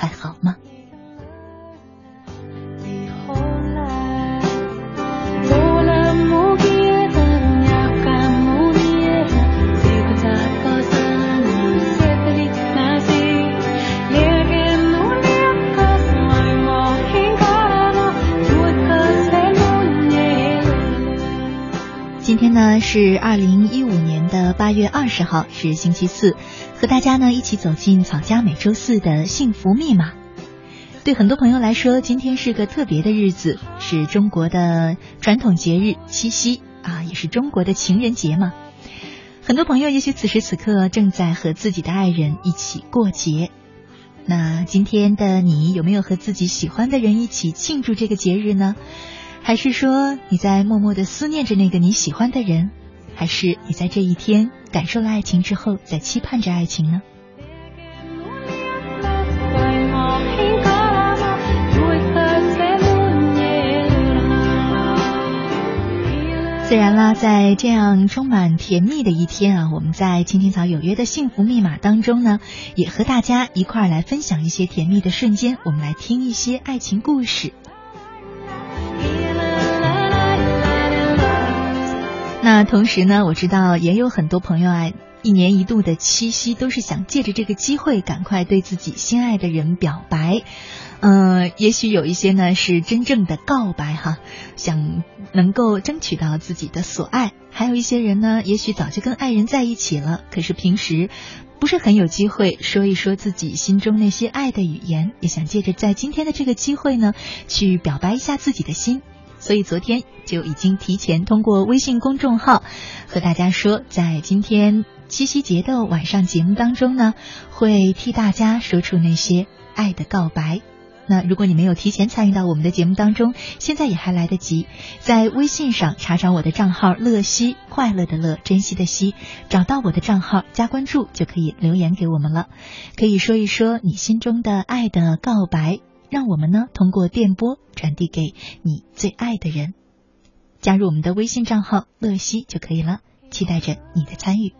还好吗？天呢是二零一五年的八月二十号，是星期四，和大家呢一起走进草家每周四的幸福密码。对很多朋友来说，今天是个特别的日子，是中国的传统节日七夕啊，也是中国的情人节嘛。很多朋友也许此时此刻正在和自己的爱人一起过节。那今天的你有没有和自己喜欢的人一起庆祝这个节日呢？还是说你在默默的思念着那个你喜欢的人？还是你在这一天感受了爱情之后，在期盼着爱情呢？自然啦，在这样充满甜蜜的一天啊，我们在青青草有约的幸福密码当中呢，也和大家一块儿来分享一些甜蜜的瞬间，我们来听一些爱情故事。那同时呢，我知道也有很多朋友啊，一年一度的七夕都是想借着这个机会，赶快对自己心爱的人表白。嗯，也许有一些呢是真正的告白哈，想能够争取到自己的所爱；还有一些人呢，也许早就跟爱人在一起了，可是平时不是很有机会说一说自己心中那些爱的语言，也想借着在今天的这个机会呢，去表白一下自己的心。所以昨天就已经提前通过微信公众号和大家说，在今天七夕节的晚上节目当中呢，会替大家说出那些爱的告白。那如果你没有提前参与到我们的节目当中，现在也还来得及，在微信上查找我的账号“乐西”，快乐的乐，珍惜的惜，找到我的账号加关注，就可以留言给我们了。可以说一说你心中的爱的告白，让我们呢通过电波传递给你最爱的人。加入我们的微信账号乐西就可以了。期待着你的参与。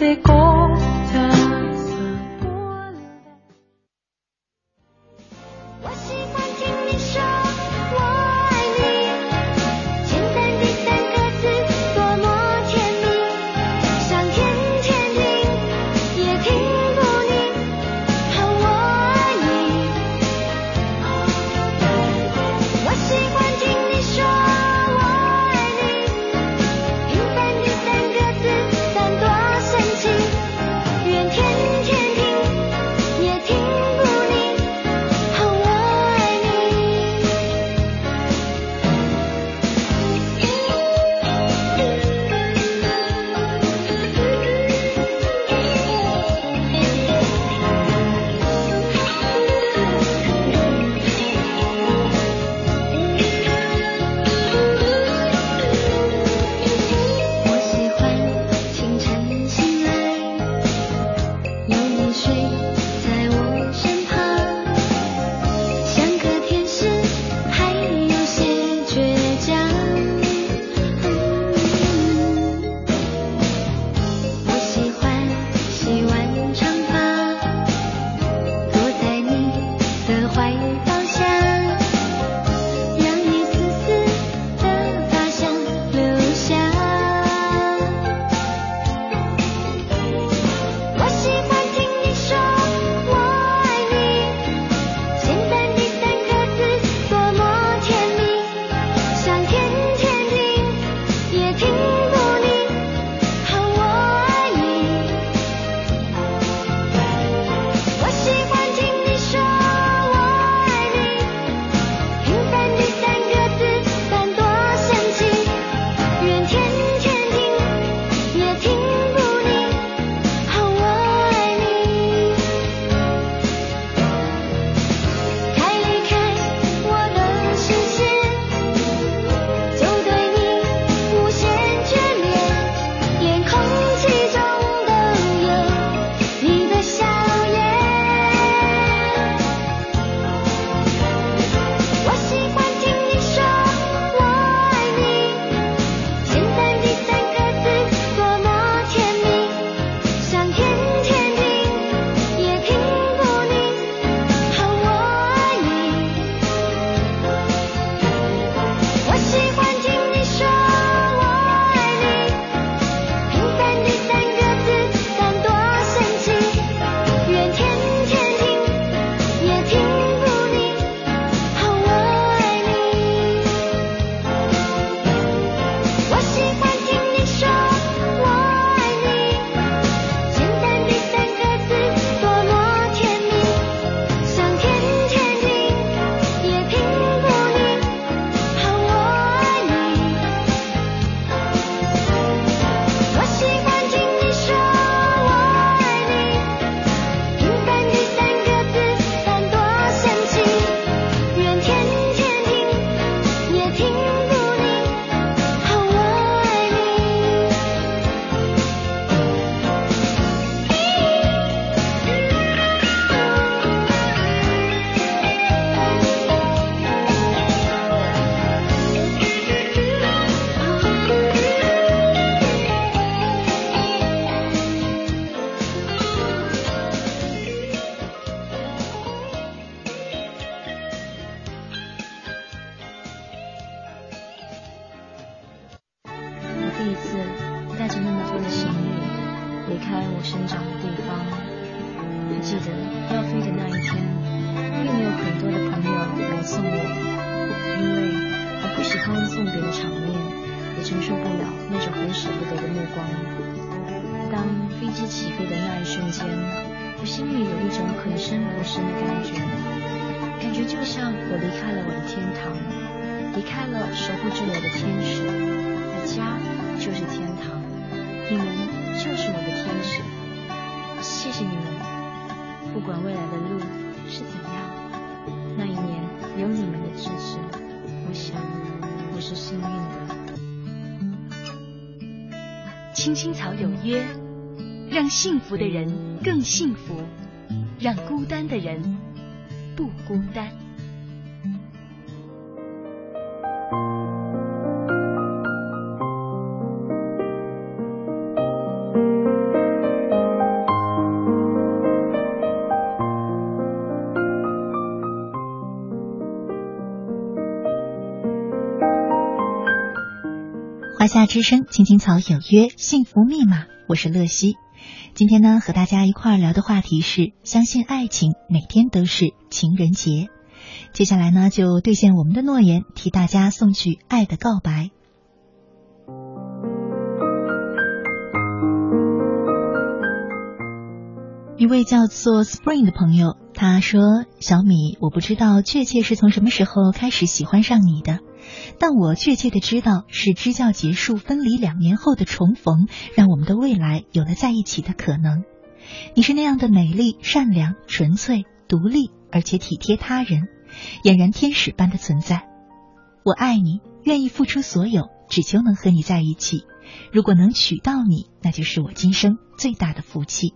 te 是幸运的。青青草有约。让幸福的人更幸福，让孤单的人不孤单。夏之声，青青草有约，幸福密码，我是乐西。今天呢，和大家一块儿聊的话题是相信爱情，每天都是情人节。接下来呢，就兑现我们的诺言，替大家送去爱的告白。一位叫做 Spring 的朋友，他说：“小米，我不知道确切是从什么时候开始喜欢上你的。”但我确切的知道，是支教结束分离两年后的重逢，让我们的未来有了在一起的可能。你是那样的美丽、善良、纯粹、独立，而且体贴他人，俨然天使般的存在。我爱你，愿意付出所有，只求能和你在一起。如果能娶到你，那就是我今生最大的福气。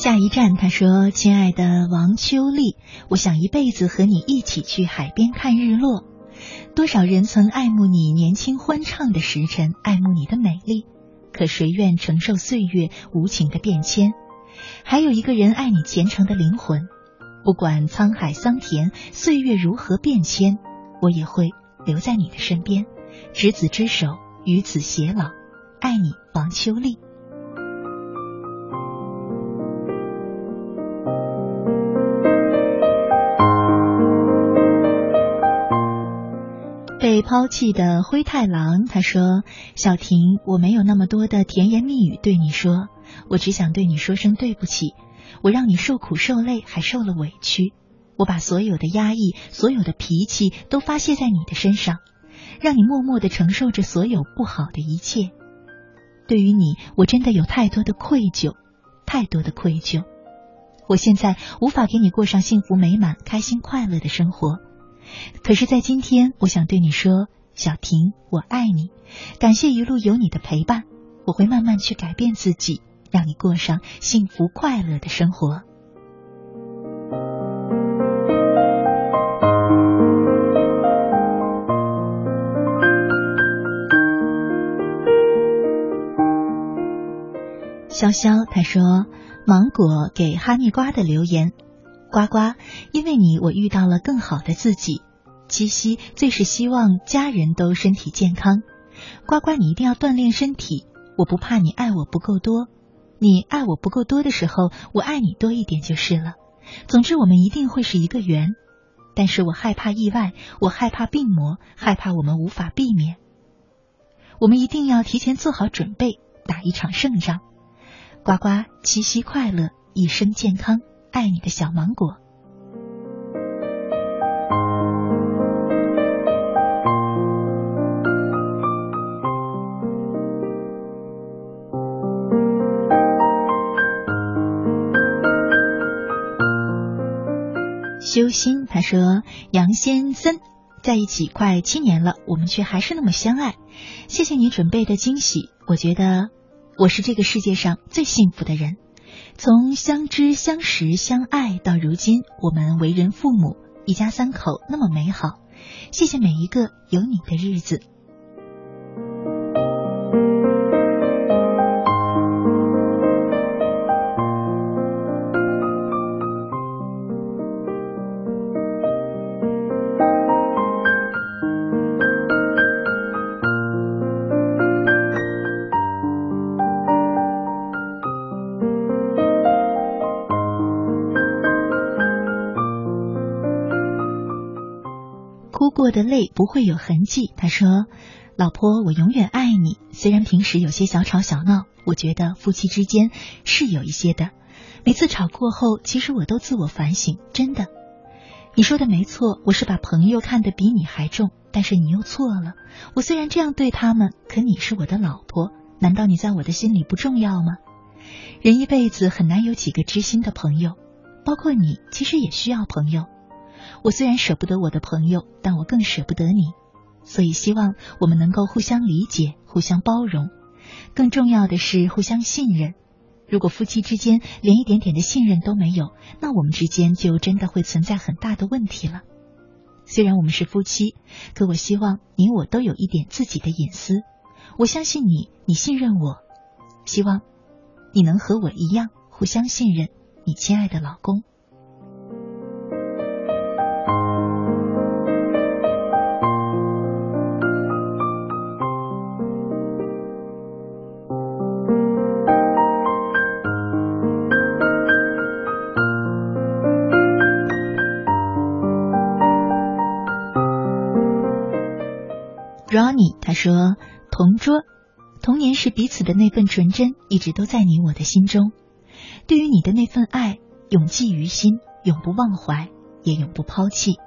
下一站，他说：“亲爱的王秋丽，我想一辈子和你一起去海边看日落。多少人曾爱慕你年轻欢畅的时辰，爱慕你的美丽，可谁愿承受岁月无情的变迁？还有一个人爱你虔诚的灵魂，不管沧海桑田，岁月如何变迁，我也会留在你的身边，执子之手，与子偕老。爱你，王秋丽。”被抛弃的灰太狼，他说：“小婷，我没有那么多的甜言蜜语对你说，我只想对你说声对不起。我让你受苦受累，还受了委屈。我把所有的压抑、所有的脾气都发泄在你的身上，让你默默的承受着所有不好的一切。对于你，我真的有太多的愧疚，太多的愧疚。我现在无法给你过上幸福美满、开心快乐的生活。”可是，在今天，我想对你说，小婷，我爱你，感谢一路有你的陪伴，我会慢慢去改变自己，让你过上幸福快乐的生活。潇潇他说，芒果给哈密瓜的留言。呱呱，因为你，我遇到了更好的自己。七夕最是希望家人都身体健康。呱呱，你一定要锻炼身体。我不怕你爱我不够多，你爱我不够多的时候，我爱你多一点就是了。总之，我们一定会是一个圆。但是我害怕意外，我害怕病魔，害怕我们无法避免。我们一定要提前做好准备，打一场胜仗。呱呱，七夕快乐，一生健康。爱你的小芒果，修心。他说：“杨先森在一起快七年了，我们却还是那么相爱。谢谢你准备的惊喜，我觉得我是这个世界上最幸福的人。”从相知、相识、相爱到如今，我们为人父母，一家三口那么美好。谢谢每一个有你的日子。过的泪不会有痕迹。他说：“老婆，我永远爱你。虽然平时有些小吵小闹，我觉得夫妻之间是有一些的。每次吵过后，其实我都自我反省，真的。你说的没错，我是把朋友看得比你还重，但是你又错了。我虽然这样对他们，可你是我的老婆，难道你在我的心里不重要吗？人一辈子很难有几个知心的朋友，包括你，其实也需要朋友。”我虽然舍不得我的朋友，但我更舍不得你，所以希望我们能够互相理解、互相包容，更重要的是互相信任。如果夫妻之间连一点点的信任都没有，那我们之间就真的会存在很大的问题了。虽然我们是夫妻，可我希望你我都有一点自己的隐私。我相信你，你信任我，希望你能和我一样互相信任，你亲爱的老公。他说：“同桌，童年时彼此的那份纯真，一直都在你我的心中。对于你的那份爱，永记于心，永不忘怀，也永不抛弃。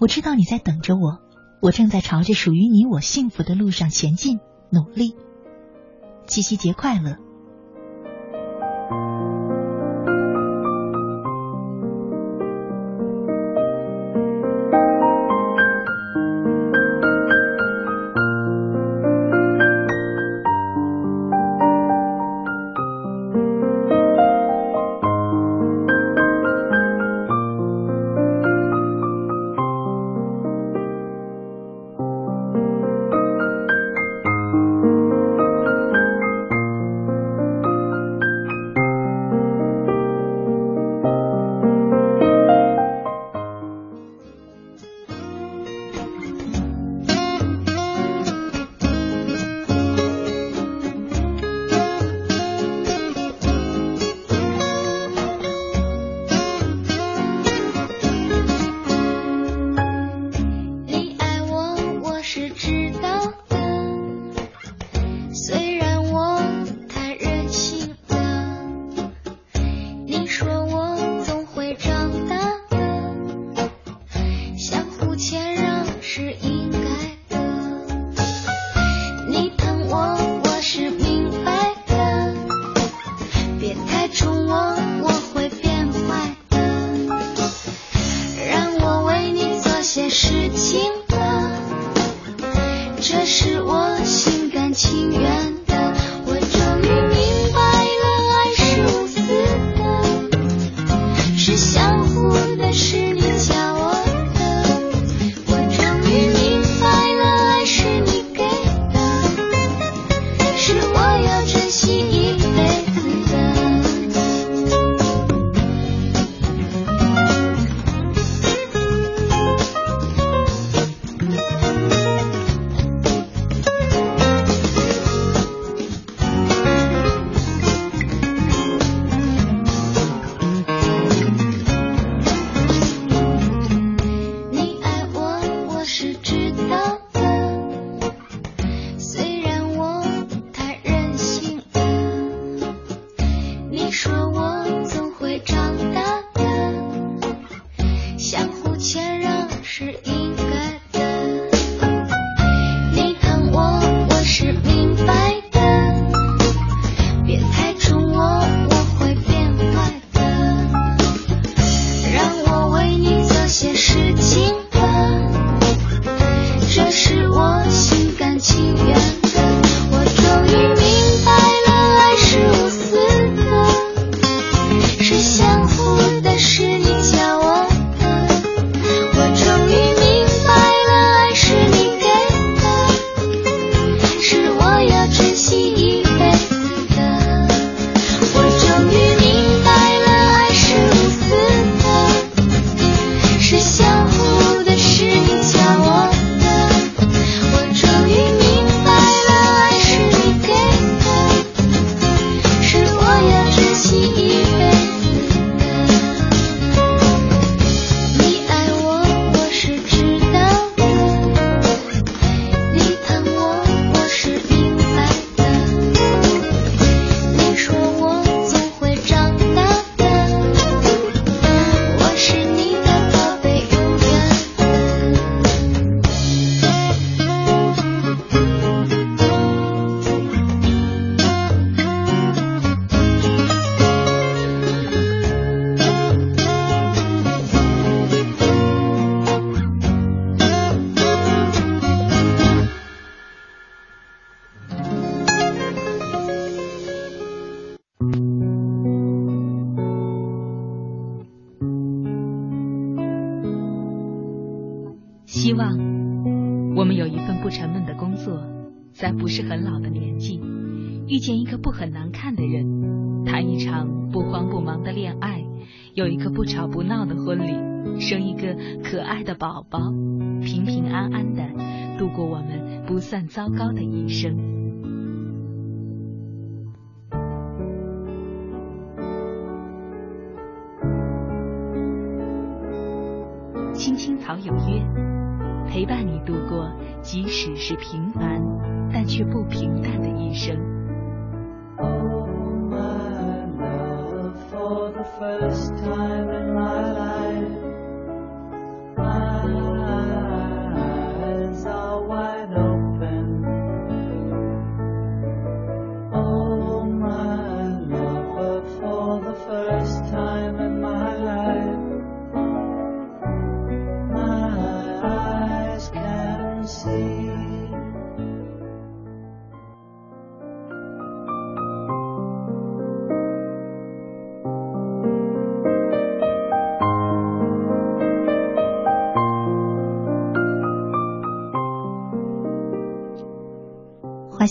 我知道你在等着我，我正在朝着属于你我幸福的路上前进，努力。七夕节快乐！”不吵不闹的婚礼，生一个可爱的宝宝，平平安安的度过我们不算糟糕的一生。青青草有约，陪伴你度过即使是平凡但却不平淡的一生 for the first time。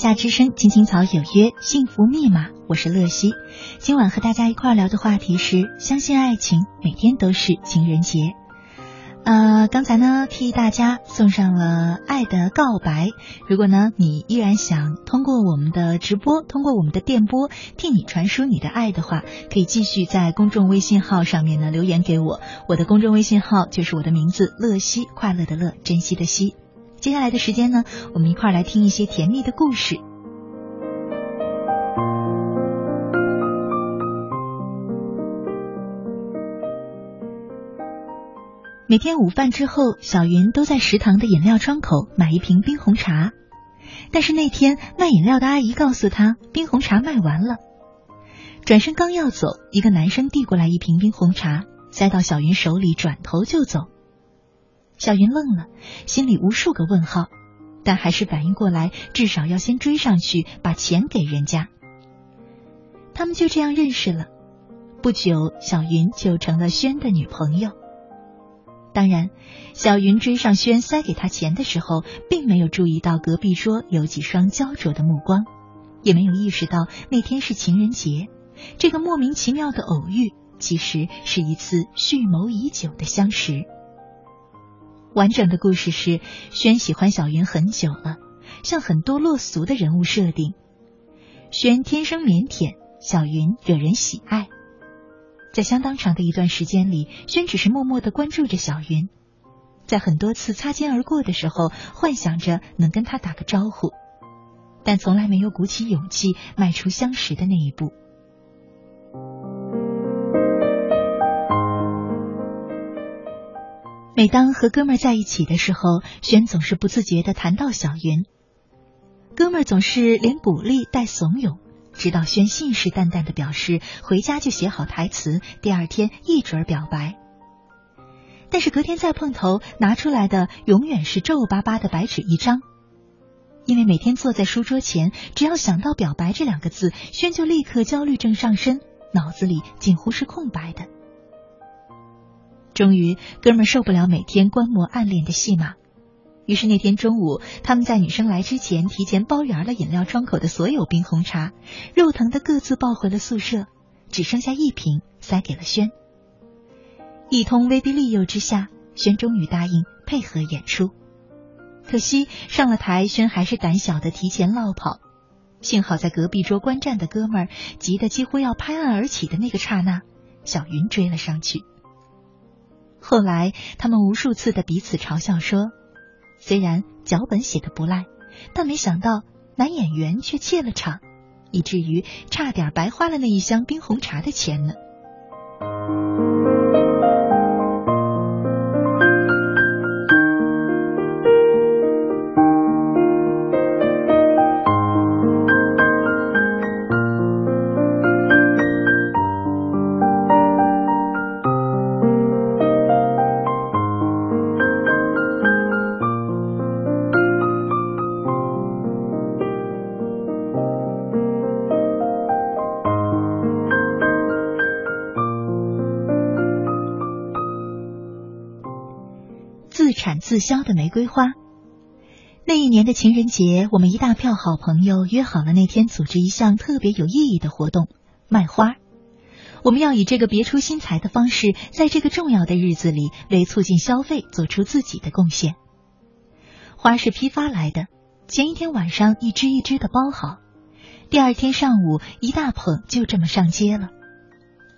夏之声，青青草有约，幸福密码，我是乐西。今晚和大家一块聊的话题是：相信爱情，每天都是情人节。呃，刚才呢替大家送上了爱的告白。如果呢你依然想通过我们的直播，通过我们的电波替你传输你的爱的话，可以继续在公众微信号上面呢留言给我。我的公众微信号就是我的名字乐西，快乐的乐，珍惜的惜。接下来的时间呢，我们一块来听一些甜蜜的故事。每天午饭之后，小云都在食堂的饮料窗口买一瓶冰红茶。但是那天卖饮料的阿姨告诉她，冰红茶卖完了。转身刚要走，一个男生递过来一瓶冰红茶，塞到小云手里，转头就走。小云愣了，心里无数个问号，但还是反应过来，至少要先追上去把钱给人家。他们就这样认识了。不久，小云就成了轩的女朋友。当然，小云追上轩塞给他钱的时候，并没有注意到隔壁桌有几双焦灼的目光，也没有意识到那天是情人节。这个莫名其妙的偶遇，其实是一次蓄谋已久的相识。完整的故事是，轩喜欢小云很久了，像很多落俗的人物设定。轩天生腼腆，小云惹人喜爱。在相当长的一段时间里，轩只是默默的关注着小云，在很多次擦肩而过的时候，幻想着能跟他打个招呼，但从来没有鼓起勇气迈出相识的那一步。每当和哥们儿在一起的时候，轩总是不自觉的谈到小云。哥们儿总是连鼓励带怂恿，直到轩信誓旦旦的表示回家就写好台词，第二天一准表白。但是隔天再碰头，拿出来的永远是皱巴巴的白纸一张，因为每天坐在书桌前，只要想到表白这两个字，轩就立刻焦虑症上身，脑子里几乎是空白的。终于，哥们受不了每天观摩暗恋的戏码，于是那天中午，他们在女生来之前提前包圆了饮料窗口的所有冰红茶，肉疼的各自抱回了宿舍，只剩下一瓶塞给了轩。一通威逼利诱之下，轩终于答应配合演出。可惜上了台，轩还是胆小的提前落跑。幸好在隔壁桌观战的哥们儿急得几乎要拍案而起的那个刹那，小云追了上去。后来，他们无数次的彼此嘲笑说：“虽然脚本写的不赖，但没想到男演员却怯了场，以至于差点白花了那一箱冰红茶的钱呢。”瑰花，那一年的情人节，我们一大票好朋友约好了那天组织一项特别有意义的活动——卖花。我们要以这个别出心裁的方式，在这个重要的日子里，为促进消费做出自己的贡献。花是批发来的，前一天晚上一支一支的包好，第二天上午一大捧就这么上街了，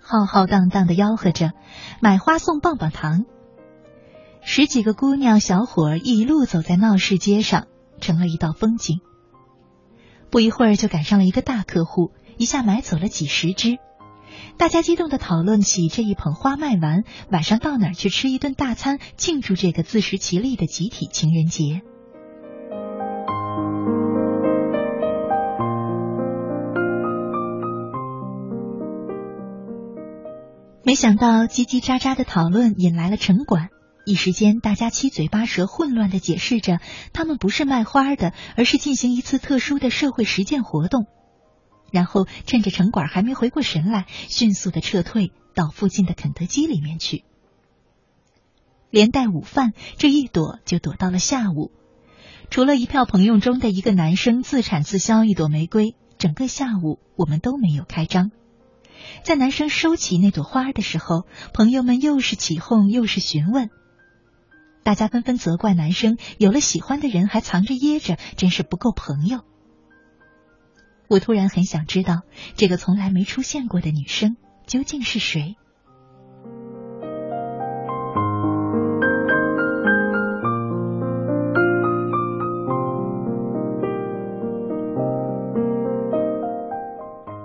浩浩荡荡的吆喝着买花送棒棒糖。十几个姑娘小伙儿一路走在闹市街上，成了一道风景。不一会儿就赶上了一个大客户，一下买走了几十只。大家激动的讨论起这一捧花卖完，晚上到哪儿去吃一顿大餐，庆祝这个自食其力的集体情人节。没想到叽叽喳喳的讨论引来了城管，一时间大家七嘴八舌，混乱的解释着，他们不是卖花的，而是进行一次特殊的社会实践活动。然后趁着城管还没回过神来，迅速的撤退到附近的肯德基里面去。连带午饭，这一躲就躲到了下午。除了一票朋友中的一个男生自产自销一朵玫瑰，整个下午我们都没有开张。在男生收起那朵花的时候，朋友们又是起哄又是询问，大家纷纷责怪男生有了喜欢的人还藏着掖着，真是不够朋友。我突然很想知道，这个从来没出现过的女生究竟是谁。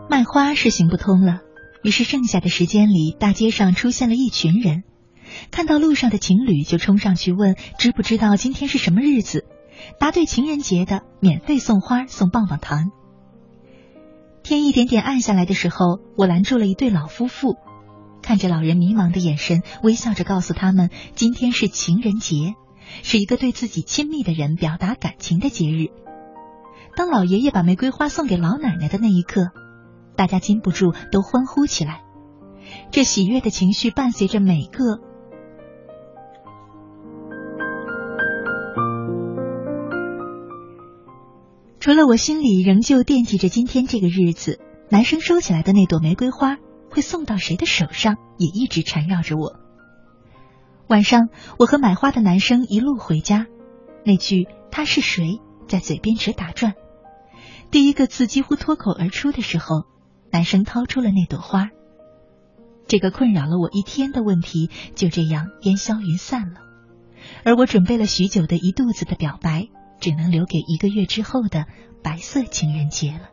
卖花是行不通了，于是剩下的时间里，大街上出现了一群人，看到路上的情侣就冲上去问知不知道今天是什么日子，答对情人节的免费送花送棒棒糖。天一点点暗下来的时候，我拦住了一对老夫妇，看着老人迷茫的眼神，微笑着告诉他们：今天是情人节，是一个对自己亲密的人表达感情的节日。当老爷爷把玫瑰花送给老奶奶的那一刻，大家禁不住都欢呼起来。这喜悦的情绪伴随着每个。除了我心里仍旧惦记着今天这个日子，男生收起来的那朵玫瑰花会送到谁的手上，也一直缠绕着我。晚上，我和买花的男生一路回家，那句“他是谁”在嘴边直打转。第一个字几乎脱口而出的时候，男生掏出了那朵花。这个困扰了我一天的问题就这样烟消云散了，而我准备了许久的一肚子的表白。只能留给一个月之后的白色情人节了。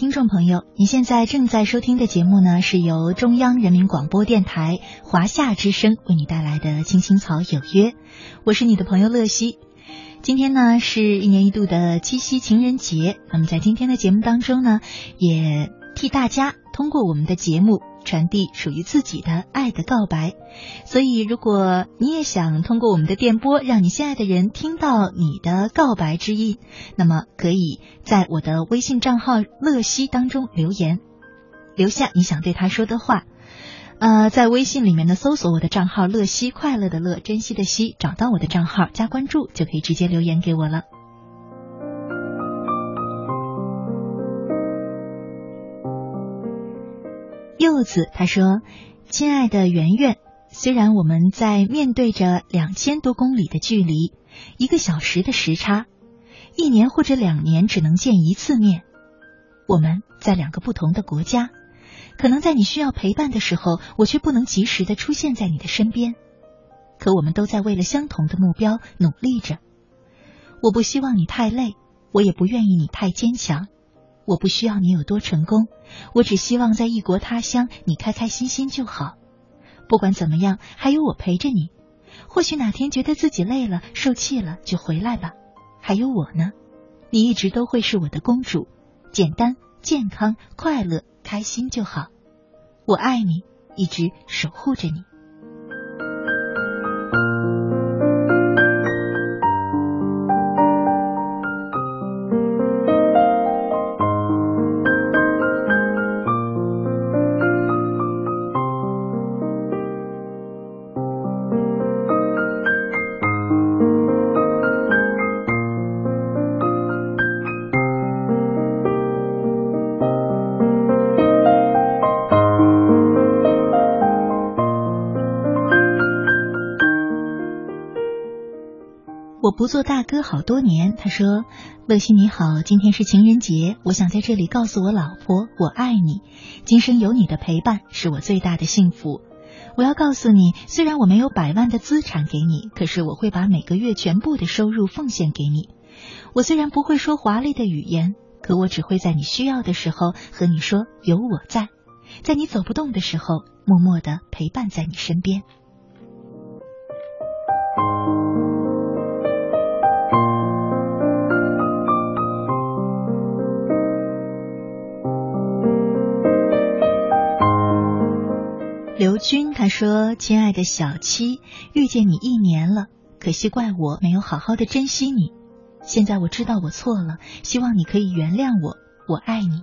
听众朋友，你现在正在收听的节目呢，是由中央人民广播电台华夏之声为你带来的《青青草有约》，我是你的朋友乐西。今天呢是一年一度的七夕情人节，那么在今天的节目当中呢，也替大家通过我们的节目。传递属于自己的爱的告白，所以如果你也想通过我们的电波，让你心爱的人听到你的告白之音，那么可以在我的微信账号“乐西”当中留言，留下你想对他说的话。呃，在微信里面呢，搜索我的账号“乐西”，快乐的乐，珍惜的惜，找到我的账号加关注，就可以直接留言给我了。柚子他说：“亲爱的圆圆，虽然我们在面对着两千多公里的距离，一个小时的时差，一年或者两年只能见一次面。我们在两个不同的国家，可能在你需要陪伴的时候，我却不能及时的出现在你的身边。可我们都在为了相同的目标努力着。我不希望你太累，我也不愿意你太坚强。我不需要你有多成功，我只希望在异国他乡你开开心心就好。不管怎么样，还有我陪着你。或许哪天觉得自己累了、受气了，就回来吧。还有我呢，你一直都会是我的公主。简单、健康、快乐、开心就好。我爱你，一直守护着你。不做大哥好多年，他说：“乐西你好，今天是情人节，我想在这里告诉我老婆，我爱你，今生有你的陪伴是我最大的幸福。我要告诉你，虽然我没有百万的资产给你，可是我会把每个月全部的收入奉献给你。我虽然不会说华丽的语言，可我只会在你需要的时候和你说有我在，在你走不动的时候，默默的陪伴在你身边。”刘军他说：“亲爱的小七，遇见你一年了，可惜怪我没有好好的珍惜你。现在我知道我错了，希望你可以原谅我，我爱你。”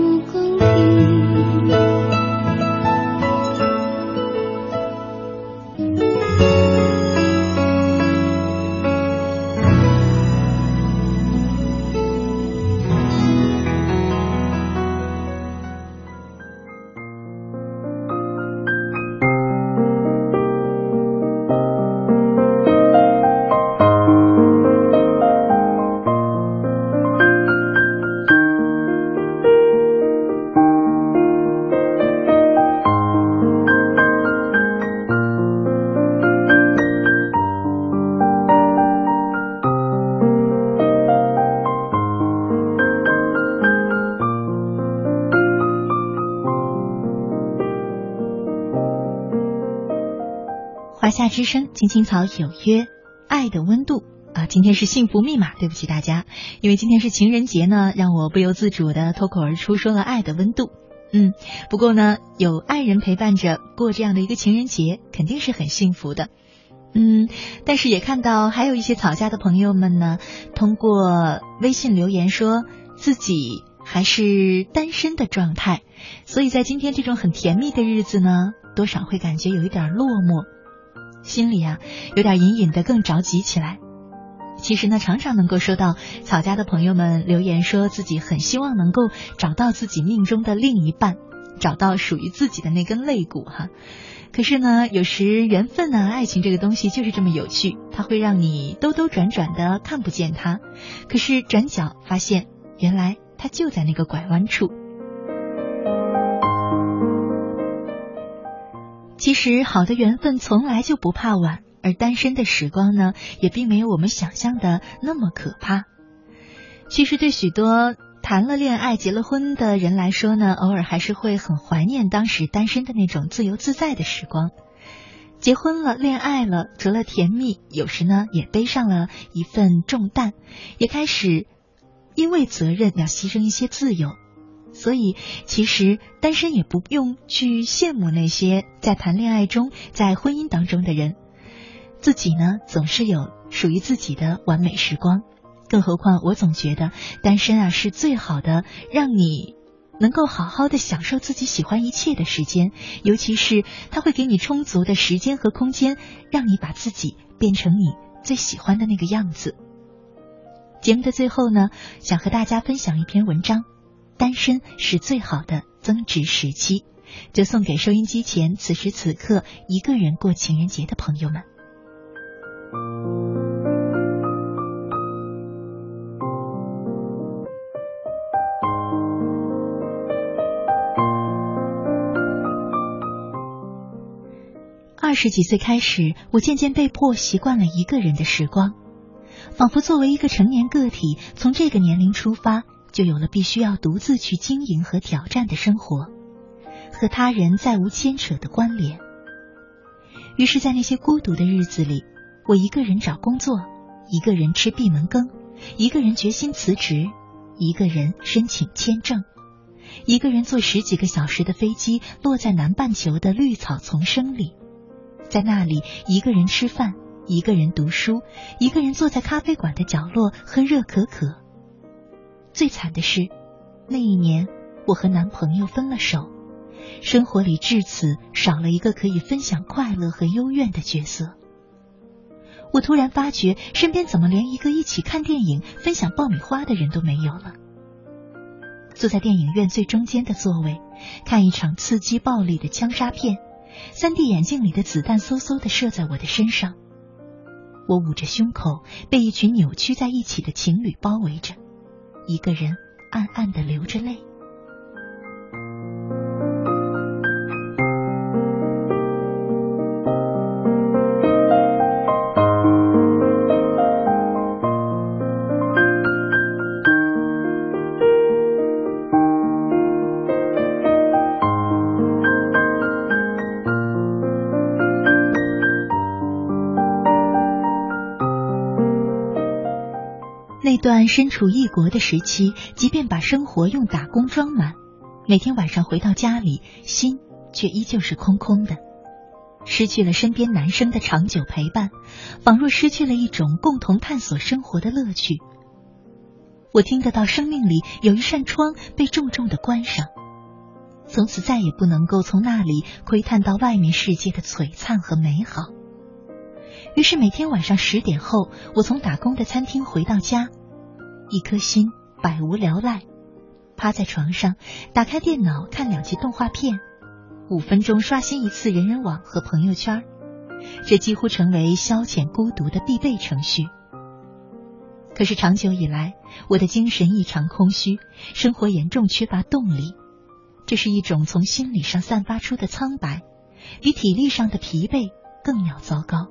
不青青草有约，爱的温度啊！今天是幸福密码，对不起大家，因为今天是情人节呢，让我不由自主的脱口而出说了爱的温度。嗯，不过呢，有爱人陪伴着过这样的一个情人节，肯定是很幸福的。嗯，但是也看到还有一些草家的朋友们呢，通过微信留言说自己还是单身的状态，所以在今天这种很甜蜜的日子呢，多少会感觉有一点落寞。心里啊，有点隐隐的更着急起来。其实呢，常常能够收到草家的朋友们留言，说自己很希望能够找到自己命中的另一半，找到属于自己的那根肋骨哈。可是呢，有时缘分呢，爱情这个东西就是这么有趣，它会让你兜兜转转的看不见它，可是转角发现，原来它就在那个拐弯处。其实，好的缘分从来就不怕晚，而单身的时光呢，也并没有我们想象的那么可怕。其实，对许多谈了恋爱、结了婚的人来说呢，偶尔还是会很怀念当时单身的那种自由自在的时光。结婚了，恋爱了，除了甜蜜，有时呢，也背上了一份重担，也开始因为责任要牺牲一些自由。所以，其实单身也不用去羡慕那些在谈恋爱中、在婚姻当中的人，自己呢总是有属于自己的完美时光。更何况，我总觉得单身啊是最好的，让你能够好好的享受自己喜欢一切的时间，尤其是它会给你充足的时间和空间，让你把自己变成你最喜欢的那个样子。节目的最后呢，想和大家分享一篇文章。单身是最好的增值时期，就送给收音机前此时此刻一个人过情人节的朋友们。二十几岁开始，我渐渐被迫习惯了一个人的时光，仿佛作为一个成年个体，从这个年龄出发，就有了必须要独自去经营和挑战的生活，和他人再无牵扯的关联。于是，在那些孤独的日子里，我一个人找工作，一个人吃闭门羹，一个人决心辞职，一个人申请签证。一个人坐十几个小时的飞机，落在南半球的绿草丛生里，在那里一个人吃饭，一个人读书，一个人坐在咖啡馆的角落喝热可可。最惨的是，那一年我和男朋友分了手，生活里至此少了一个可以分享快乐和幽怨的角色。我突然发觉，身边怎么连一个一起看电影、分享爆米花的人都没有了。坐在电影院最中间的座位，看一场刺激暴力的枪杀片，三 D 眼镜里的子弹嗖嗖的射在我的身上。我捂着胸口，被一群扭曲在一起的情侣包围着，一个人暗暗的流着泪。段身处异国的时期，即便把生活用打工装满，每天晚上回到家里，心却依旧是空空的。失去了身边男生的长久陪伴，仿若失去了一种共同探索生活的乐趣。我听得到生命里有一扇窗被重重的关上，从此再也不能够从那里窥探到外面世界的璀璨和美好。于是每天晚上十点后，我从打工的餐厅回到家。一颗心百无聊赖，趴在床上，打开电脑看两集动画片，五分钟刷新一次人人网和朋友圈，这几乎成为消遣孤独的必备程序。可是长久以来，我的精神异常空虚，生活严重缺乏动力，这是一种从心理上散发出的苍白，比体力上的疲惫更要糟糕。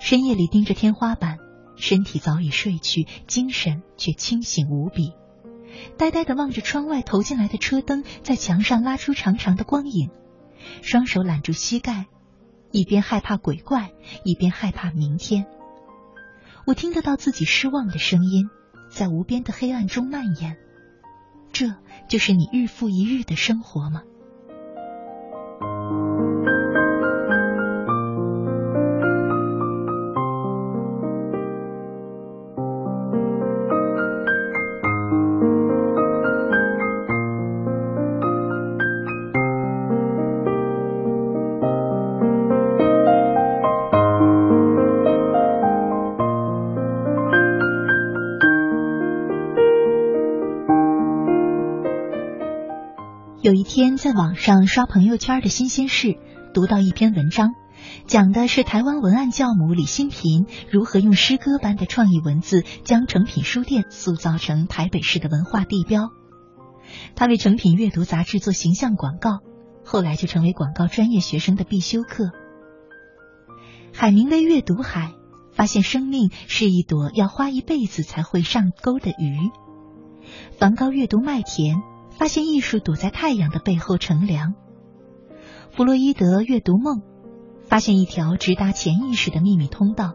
深夜里盯着天花板。身体早已睡去，精神却清醒无比，呆呆的望着窗外投进来的车灯，在墙上拉出长长的光影，双手揽住膝盖，一边害怕鬼怪，一边害怕明天。我听得到自己失望的声音，在无边的黑暗中蔓延。这就是你日复一日的生活吗？在网上刷朋友圈的新鲜事，读到一篇文章，讲的是台湾文案教母李新平如何用诗歌般的创意文字，将诚品书店塑造成台北市的文化地标。他为诚品阅读杂志做形象广告，后来就成为广告专业学生的必修课。海明威阅读海，发现生命是一朵要花一辈子才会上钩的鱼。梵高阅读麦田。发现艺术躲在太阳的背后乘凉。弗洛伊德阅读梦，发现一条直达潜意识的秘密通道。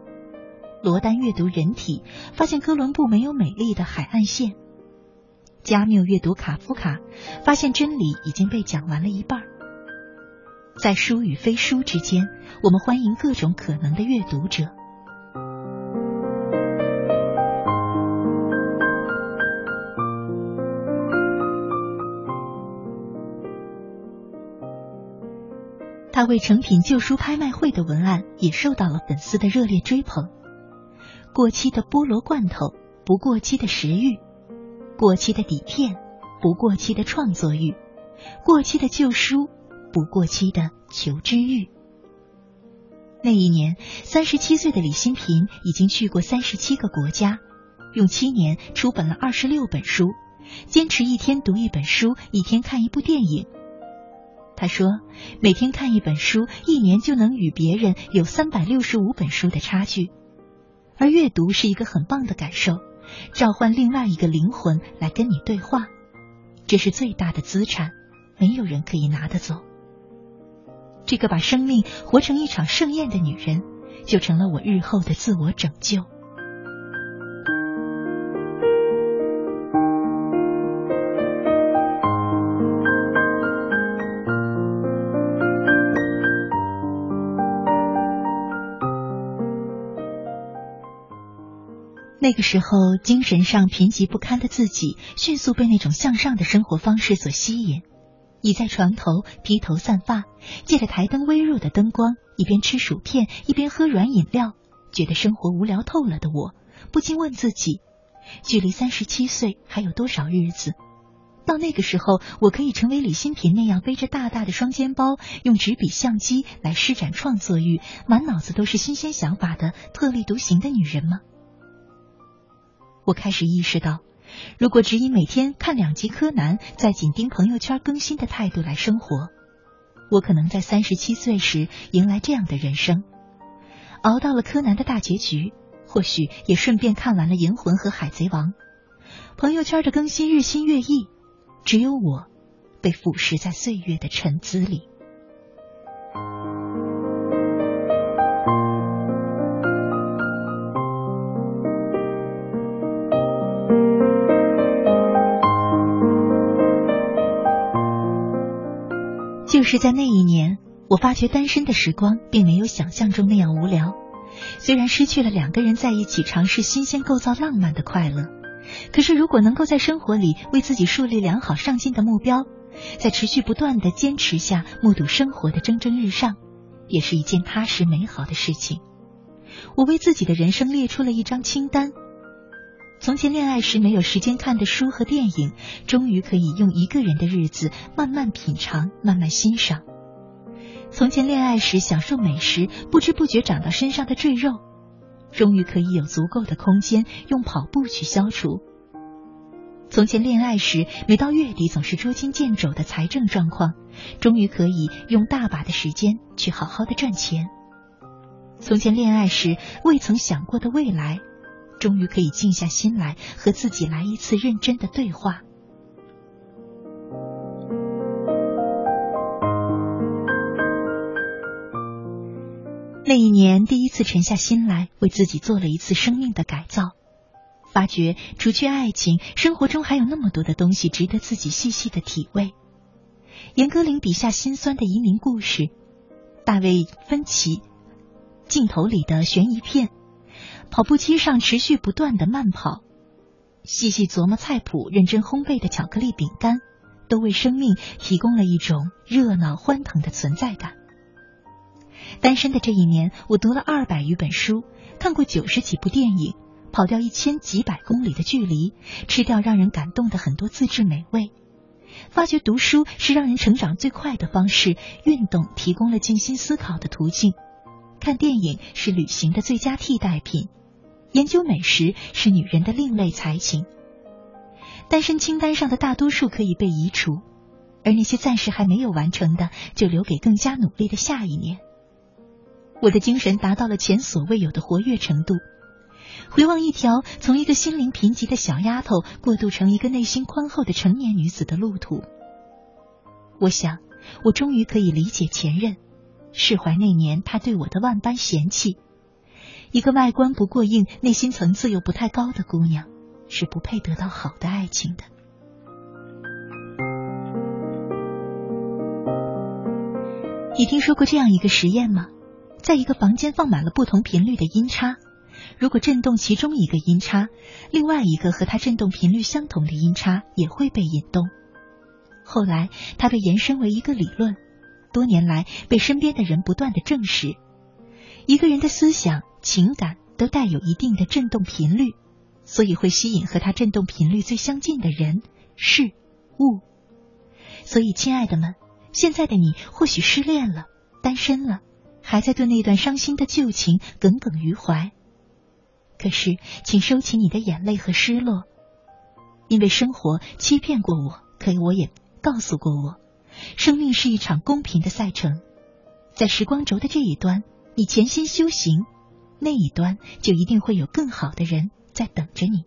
罗丹阅读人体，发现哥伦布没有美丽的海岸线。加缪阅读卡夫卡，发现真理已经被讲完了一半。在书与非书之间，我们欢迎各种可能的阅读者。他为成品旧书拍卖会的文案也受到了粉丝的热烈追捧。过期的菠萝罐头，不过期的食欲；过期的底片，不过期的创作欲；过期的旧书，不过期的求知欲。那一年，三十七岁的李新平已经去过三十七个国家，用七年出版了二十六本书，坚持一天读一本书，一天看一部电影。他说，每天看一本书，一年就能与别人有三百六十五本书的差距。而阅读是一个很棒的感受，召唤另外一个灵魂来跟你对话，这是最大的资产，没有人可以拿得走。这个把生命活成一场盛宴的女人，就成了我日后的自我拯救。那个时候，精神上贫瘠不堪的自己，迅速被那种向上的生活方式所吸引。倚在床头，披头散发，借着台灯微弱的灯光，一边吃薯片，一边喝软饮料，觉得生活无聊透了的我，不禁问自己：距离三十七岁还有多少日子？到那个时候，我可以成为李新平那样背着大大的双肩包，用纸笔相机来施展创作欲，满脑子都是新鲜想法的特立独行的女人吗？我开始意识到，如果只以每天看两集柯南，在紧盯朋友圈更新的态度来生活，我可能在三十七岁时迎来这样的人生：熬到了柯南的大结局，或许也顺便看完了银魂和海贼王。朋友圈的更新日新月异，只有我被腐蚀在岁月的沉滋里。是在那一年，我发觉单身的时光并没有想象中那样无聊。虽然失去了两个人在一起尝试新鲜构造浪漫的快乐，可是如果能够在生活里为自己树立良好上进的目标，在持续不断的坚持下目睹生活的蒸蒸日上，也是一件踏实美好的事情。我为自己的人生列出了一张清单。从前恋爱时没有时间看的书和电影，终于可以用一个人的日子慢慢品尝、慢慢欣赏。从前恋爱时享受美食，不知不觉长到身上的赘肉，终于可以有足够的空间用跑步去消除。从前恋爱时每到月底总是捉襟见肘的财政状况，终于可以用大把的时间去好好的赚钱。从前恋爱时未曾想过的未来。终于可以静下心来和自己来一次认真的对话。那一年，第一次沉下心来为自己做了一次生命的改造，发觉除去爱情，生活中还有那么多的东西值得自己细细的体味。严歌苓笔下心酸的移民故事，大卫芬奇镜头里的悬疑片。跑步机上持续不断的慢跑，细细琢磨菜谱，认真烘焙的巧克力饼干，都为生命提供了一种热闹欢腾的存在感。单身的这一年，我读了二百余本书，看过九十几部电影，跑掉一千几百公里的距离，吃掉让人感动的很多自制美味，发觉读书是让人成长最快的方式，运动提供了静心思考的途径，看电影是旅行的最佳替代品。研究美食是女人的另类才情。单身清单上的大多数可以被移除，而那些暂时还没有完成的，就留给更加努力的下一年。我的精神达到了前所未有的活跃程度。回望一条从一个心灵贫瘠的小丫头过渡成一个内心宽厚的成年女子的路途，我想，我终于可以理解前任，释怀那年他对我的万般嫌弃。一个外观不过硬、内心层次又不太高的姑娘，是不配得到好的爱情的。你听说过这样一个实验吗？在一个房间放满了不同频率的音叉，如果震动其中一个音叉，另外一个和它震动频率相同的音叉也会被引动。后来，它被延伸为一个理论，多年来被身边的人不断的证实。一个人的思想、情感都带有一定的振动频率，所以会吸引和他振动频率最相近的人、事、物。所以，亲爱的们，现在的你或许失恋了、单身了，还在对那段伤心的旧情耿耿于怀。可是，请收起你的眼泪和失落，因为生活欺骗过我，可我也告诉过我，生命是一场公平的赛程，在时光轴的这一端，你潜心修行，那一端就一定会有更好的人在等着你。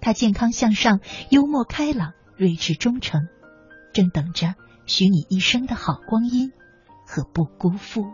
他健康向上，幽默开朗，睿智忠诚，正等着许你一生的好光阴和不辜负。